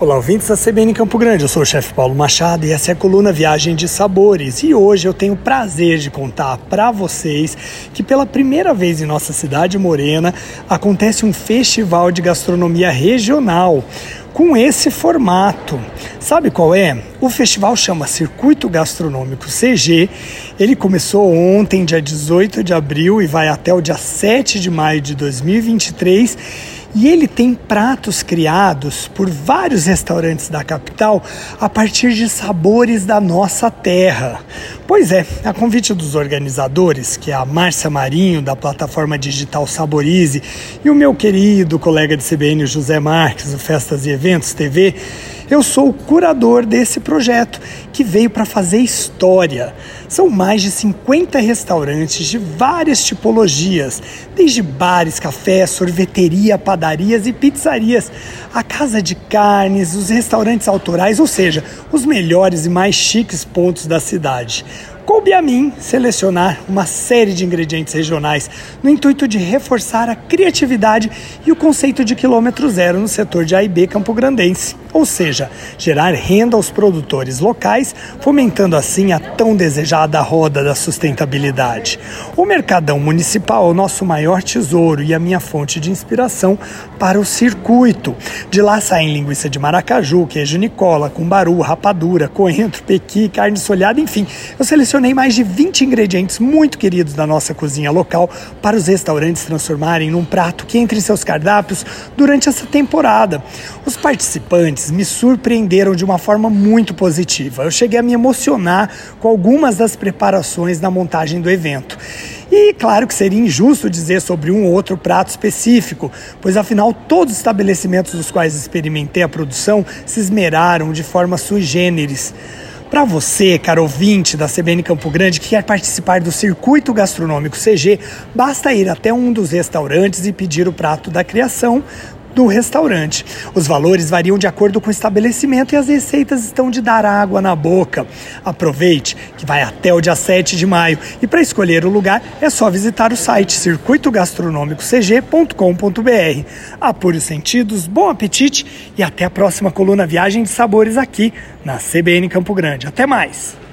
Olá, ouvintes da CBN Campo Grande. Eu sou o chefe Paulo Machado e essa é a coluna Viagem de Sabores. E hoje eu tenho o prazer de contar para vocês que pela primeira vez em nossa cidade morena acontece um festival de gastronomia regional com esse formato. Sabe qual é? O festival chama Circuito Gastronômico CG. Ele começou ontem, dia 18 de abril, e vai até o dia 7 de maio de 2023 e ele tem pratos criados por vários restaurantes da capital a partir de sabores da nossa terra. Pois é, a convite dos organizadores, que é a Márcia Marinho, da plataforma digital Saborize, e o meu querido colega de CBN, José Marques, do Festas e Eventos TV, eu sou o curador desse projeto que veio para fazer história. São mais de 50 restaurantes de várias tipologias, desde bares, cafés, sorveteria, padarias e pizzarias, a casa de carnes, os restaurantes autorais, ou seja, os melhores e mais chiques pontos da cidade. Coube a mim selecionar uma série de ingredientes regionais no intuito de reforçar a criatividade e o conceito de quilômetro zero no setor de AIB Campo Grandense, ou seja, gerar renda aos produtores locais, fomentando assim a tão desejada roda da sustentabilidade. O Mercadão Municipal é o nosso maior tesouro e a minha fonte de inspiração para o circuito. De lá saem linguiça de maracaju, queijo Nicola, cumbaru, rapadura, coentro, pequi, carne solhada, enfim, eu selecionei selecionei mais de 20 ingredientes muito queridos da nossa cozinha local para os restaurantes transformarem num prato que entre seus cardápios durante essa temporada. Os participantes me surpreenderam de uma forma muito positiva. Eu cheguei a me emocionar com algumas das preparações na montagem do evento. E claro que seria injusto dizer sobre um ou outro prato específico, pois afinal todos os estabelecimentos dos quais experimentei a produção se esmeraram de forma sui generis. Para você, caro ouvinte da CBN Campo Grande, que quer participar do Circuito Gastronômico CG, basta ir até um dos restaurantes e pedir o prato da criação do restaurante. Os valores variam de acordo com o estabelecimento e as receitas estão de dar água na boca. Aproveite que vai até o dia 7 de maio e para escolher o lugar é só visitar o site circuitogastronômicocg.com.br. Apure os sentidos, bom apetite e até a próxima coluna Viagem de Sabores aqui na CBN Campo Grande. Até mais!